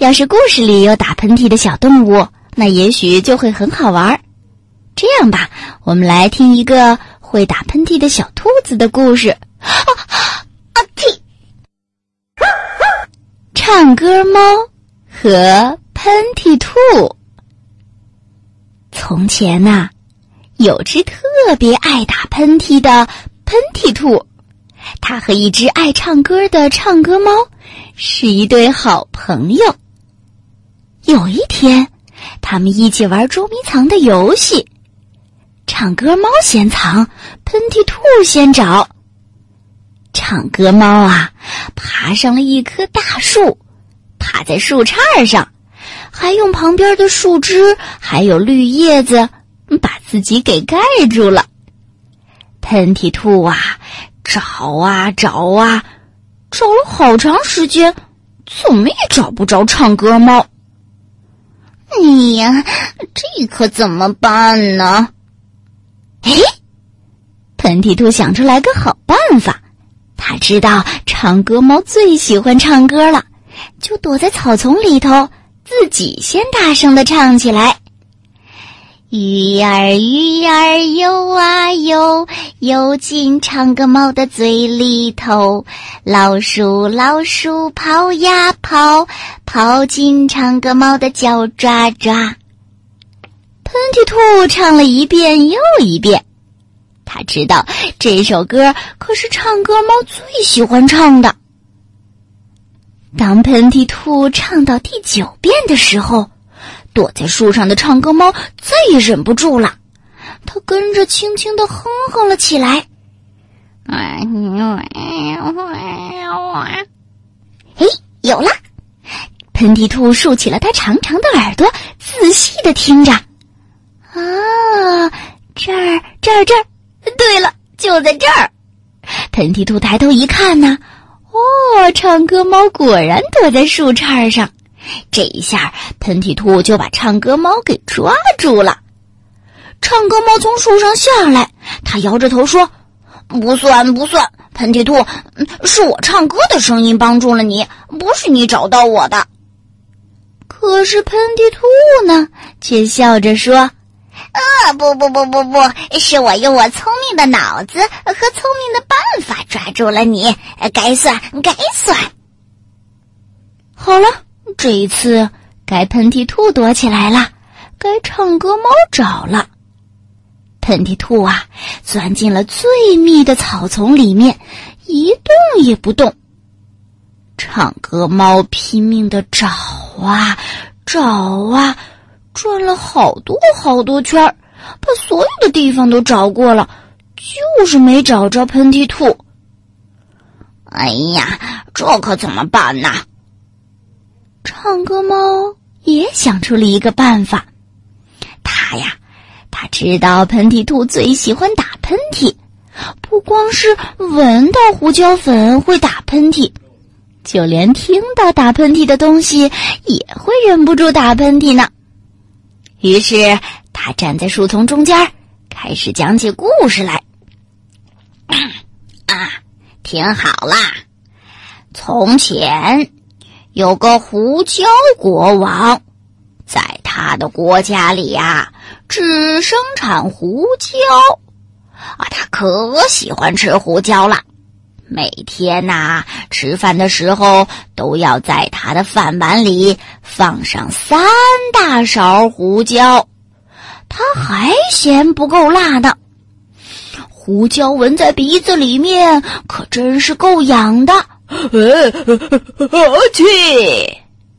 要是故事里有打喷嚏的小动物，那也许就会很好玩。这样吧，我们来听一个会打喷嚏的小兔子的故事。啊啊！嚏！唱歌猫和喷嚏兔。从前呐，有只特别爱打喷嚏的喷嚏兔，它和一只爱唱歌的唱歌猫是一对好朋友。有一天，他们一起玩捉迷藏的游戏。唱歌猫先藏，喷嚏兔先找。唱歌猫啊，爬上了一棵大树，趴在树杈上，还用旁边的树枝还有绿叶子把自己给盖住了。喷嚏兔啊，找啊找啊，找了好长时间，怎么也找不着唱歌猫。哎呀，这可怎么办呢？哎，喷嚏兔想出来个好办法。他知道唱歌猫最喜欢唱歌了，就躲在草丛里头，自己先大声的唱起来。鱼儿鱼儿游啊游，游进唱歌猫的嘴里头。老鼠老鼠跑呀跑，淘金唱歌猫的脚爪爪。喷嚏兔唱了一遍又一遍，他知道这首歌可是唱歌猫最喜欢唱的。当喷嚏兔唱到第九遍的时候。躲在树上的唱歌猫再也忍不住了，它跟着轻轻的哼哼了起来。哎，有了！喷嚏兔竖起了它长长的耳朵，仔细的听着。啊，这儿，这儿，这儿！对了，就在这儿！喷嚏兔抬头一看呢，哦，唱歌猫果然躲在树杈上。这一下，喷嚏兔就把唱歌猫给抓住了。唱歌猫从树上下来，他摇着头说：“不算，不算，喷嚏兔，是我唱歌的声音帮助了你，不是你找到我的。”可是喷嚏兔呢，却笑着说：“啊，不不不不不，是我用我聪明的脑子和聪明的办法抓住了你，该算，该算。”好了。这一次，该喷嚏兔躲起来了，该唱歌猫找了。喷嚏兔啊，钻进了最密的草丛里面，一动也不动。唱歌猫拼命的找啊找啊，转了好多好多圈儿，把所有的地方都找过了，就是没找着喷嚏兔。哎呀，这可怎么办呢？唱歌猫也想出了一个办法，他呀，他知道喷嚏兔最喜欢打喷嚏，不光是闻到胡椒粉会打喷嚏，就连听到打喷嚏的东西也会忍不住打喷嚏呢。于是他站在树丛中间，开始讲起故事来。啊，听好啦，从前。有个胡椒国王，在他的国家里呀，只生产胡椒。啊，他可喜欢吃胡椒了，每天呐，吃饭的时候都要在他的饭碗里放上三大勺胡椒。他还嫌不够辣呢，胡椒闻在鼻子里面，可真是够痒的。呃，去！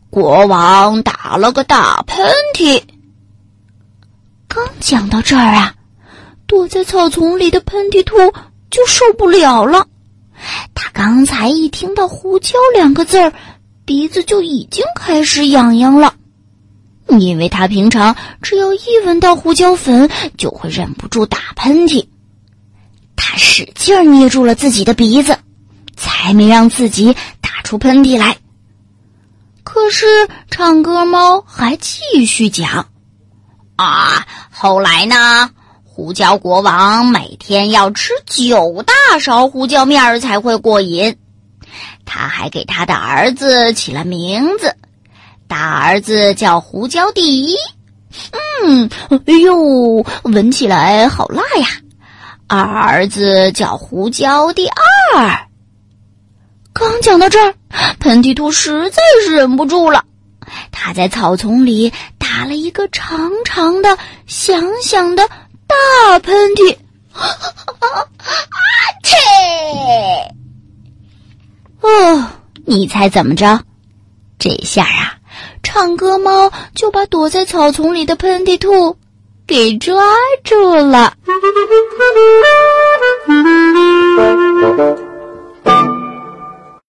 国王打了个大喷嚏。刚讲到这儿啊，躲在草丛里的喷嚏兔就受不了了。刚才一听到“胡椒”两个字儿，鼻子就已经开始痒痒了，因为他平常只要一闻到胡椒粉，就会忍不住打喷嚏。他使劲捏住了自己的鼻子。才没让自己打出喷嚏来。可是唱歌猫还继续讲：“啊，后来呢？胡椒国王每天要吃九大勺胡椒面儿才会过瘾。他还给他的儿子起了名字，大儿子叫胡椒第一，嗯，哎呦，闻起来好辣呀！二儿子叫胡椒第二。刚讲到这儿，喷嚏兔实在是忍不住了，他在草丛里打了一个长长的、响响的大喷嚏，啊切！哦，你猜怎么着？这下啊，唱歌猫就把躲在草丛里的喷嚏兔给抓住了。